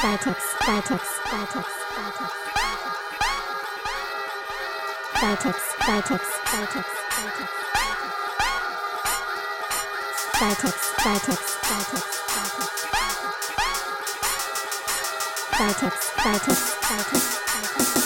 Vertex, Vertex, Vertex, Vertex. Vertex, Vertex, Vertex, Vertex. Vertex, Vertex, Vertex, Vertex. Vertex, Vertex, Vertex, Vertex.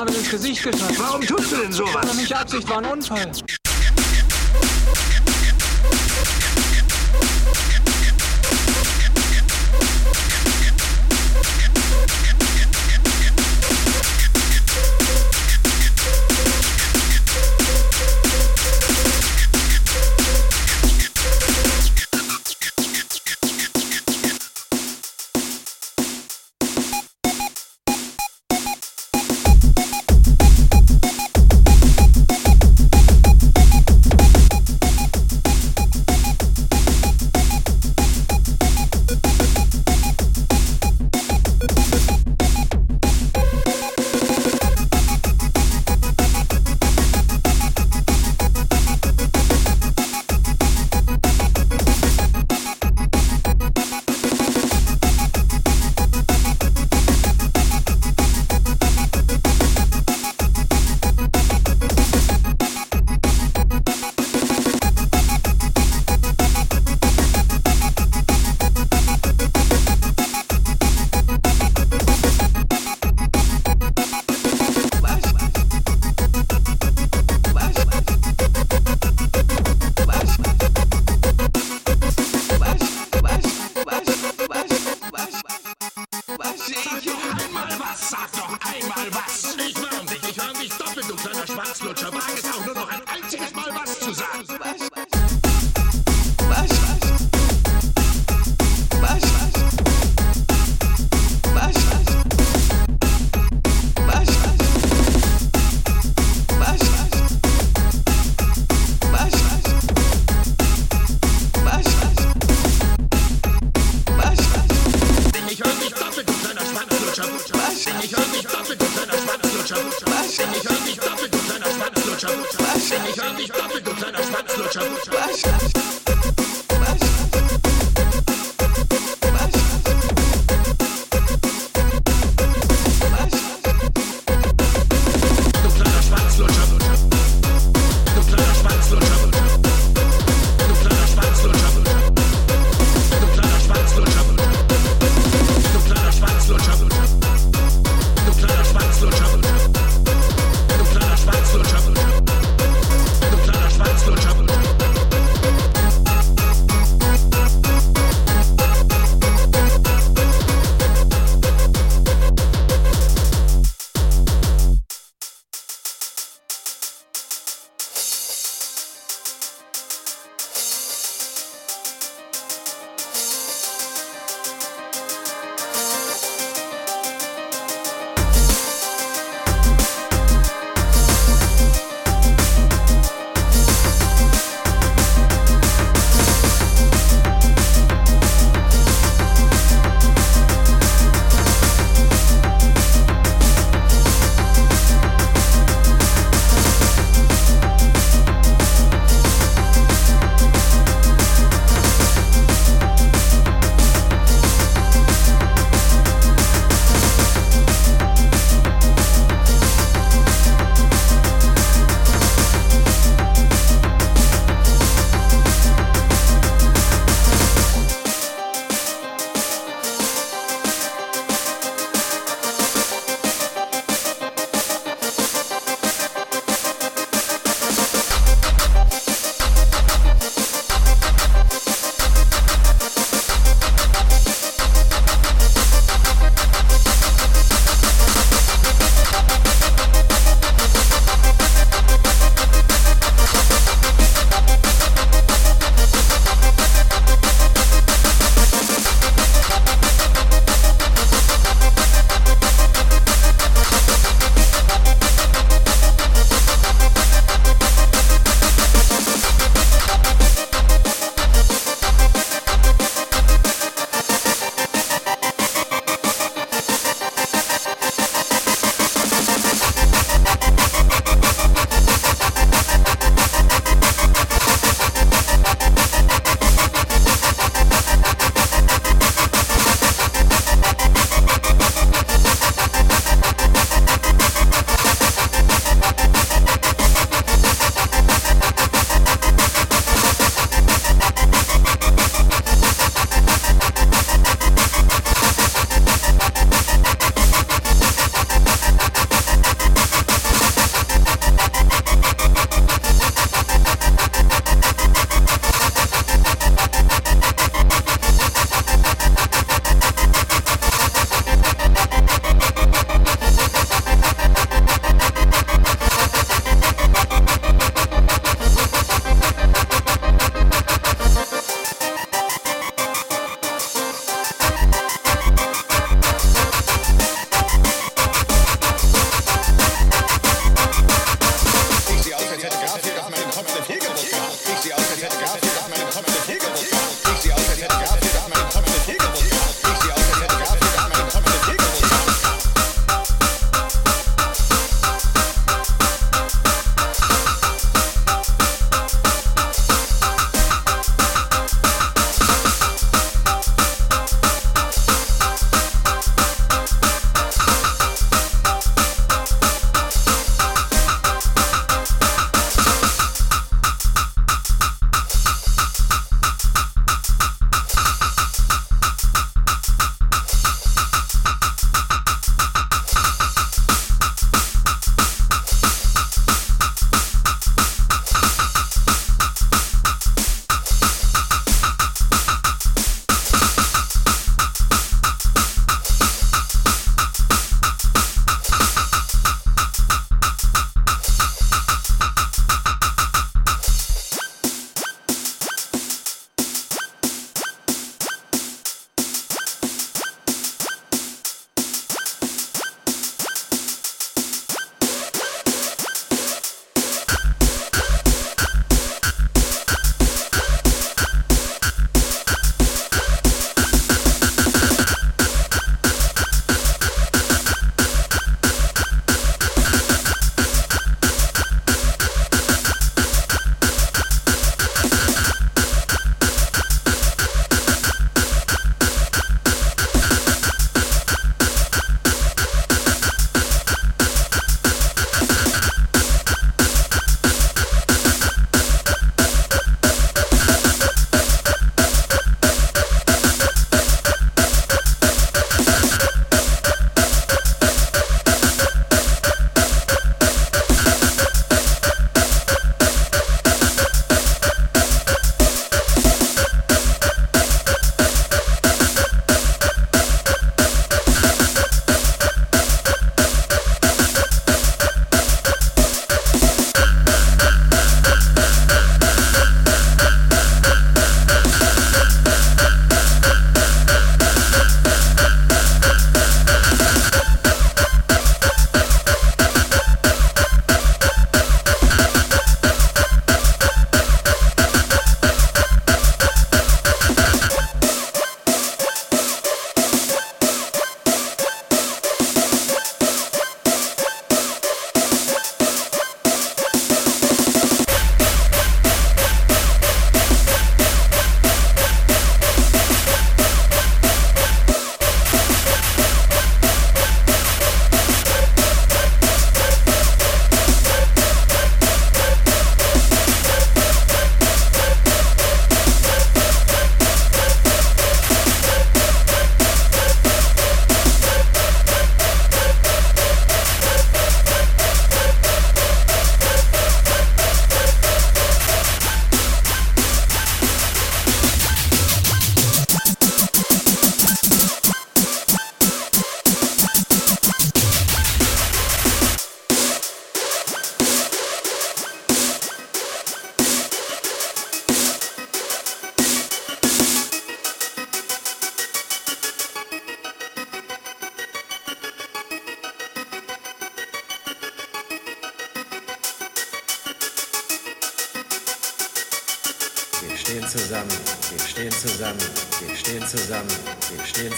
Marvin ins Gesicht geschossen. Warum tust du denn sowas? War nicht Absicht, war ein Unfall.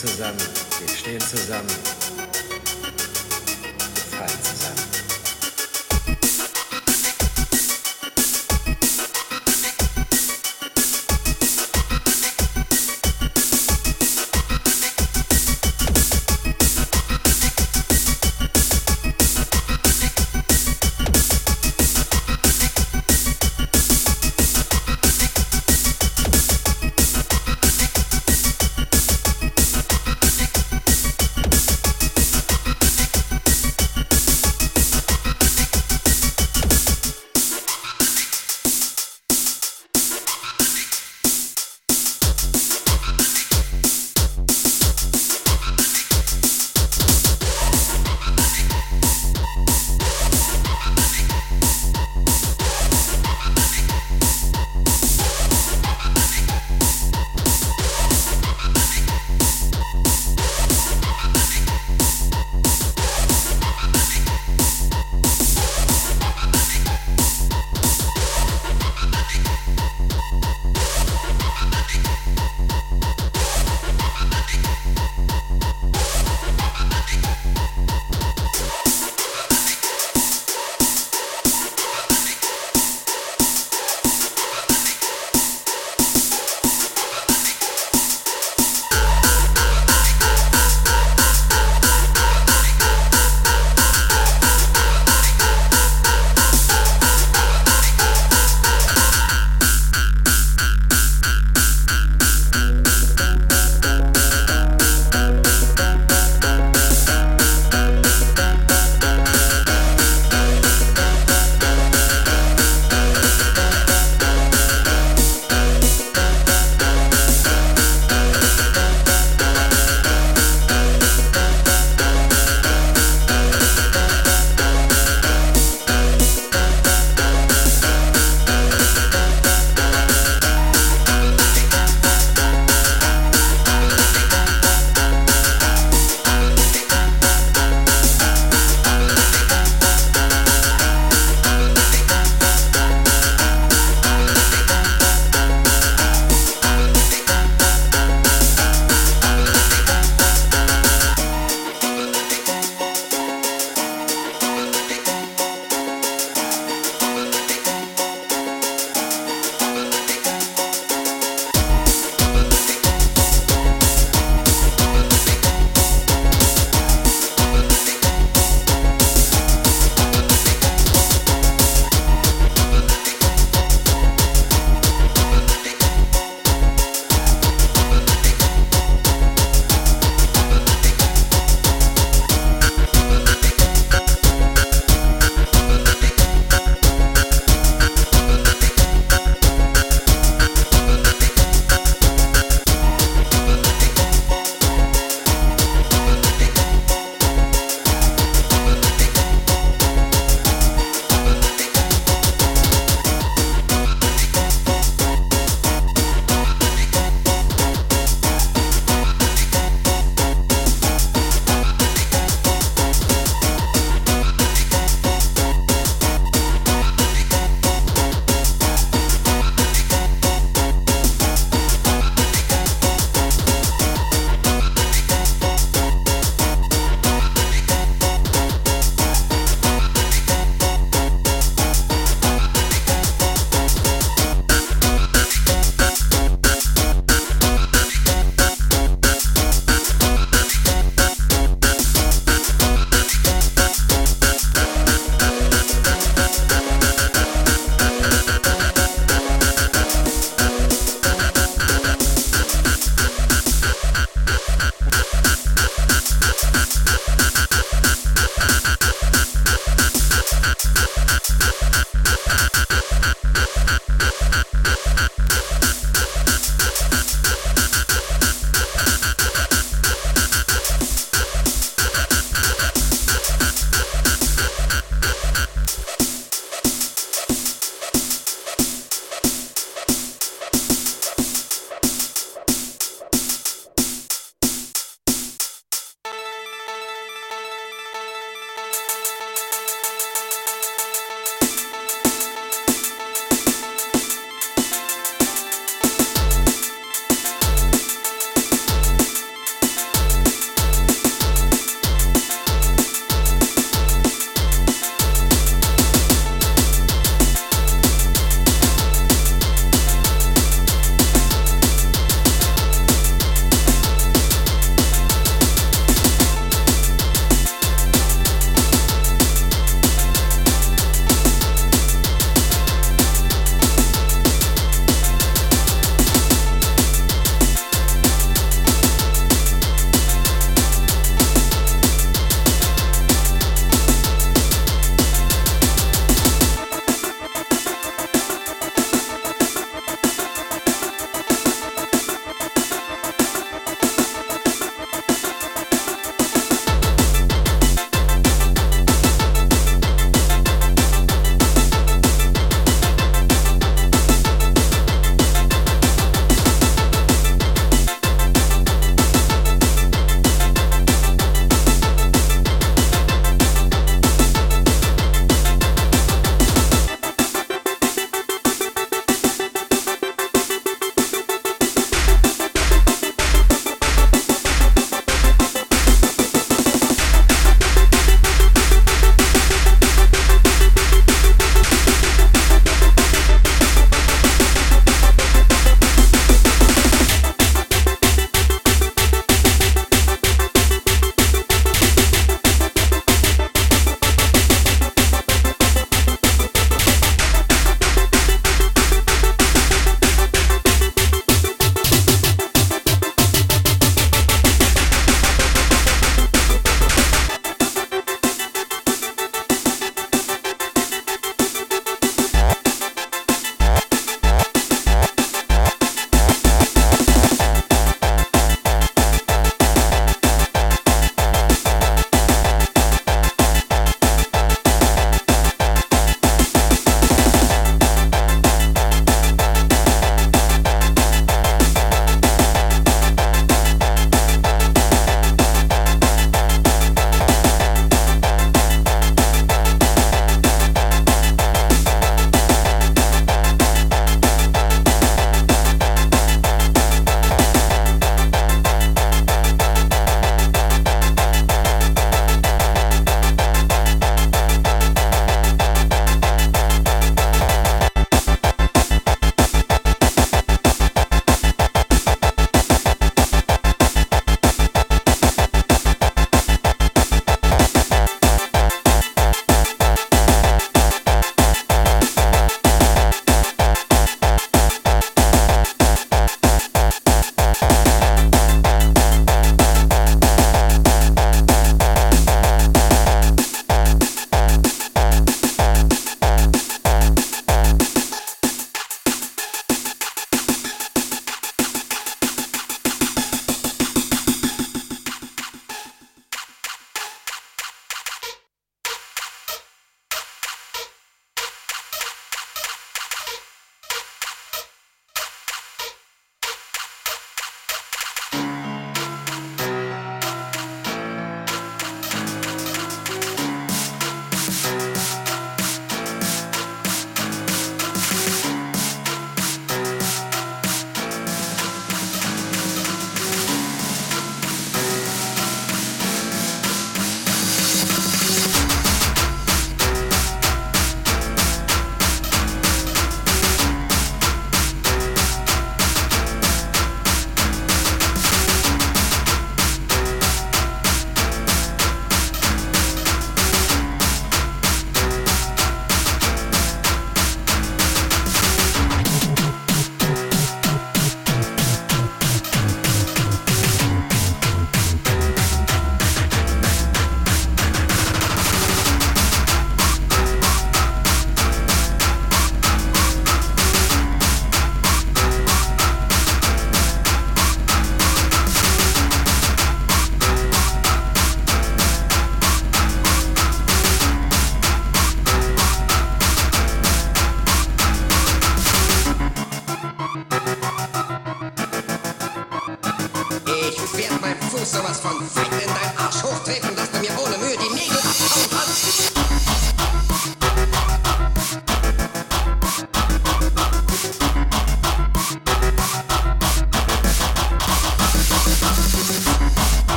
Zusammen, wir stehen zusammen,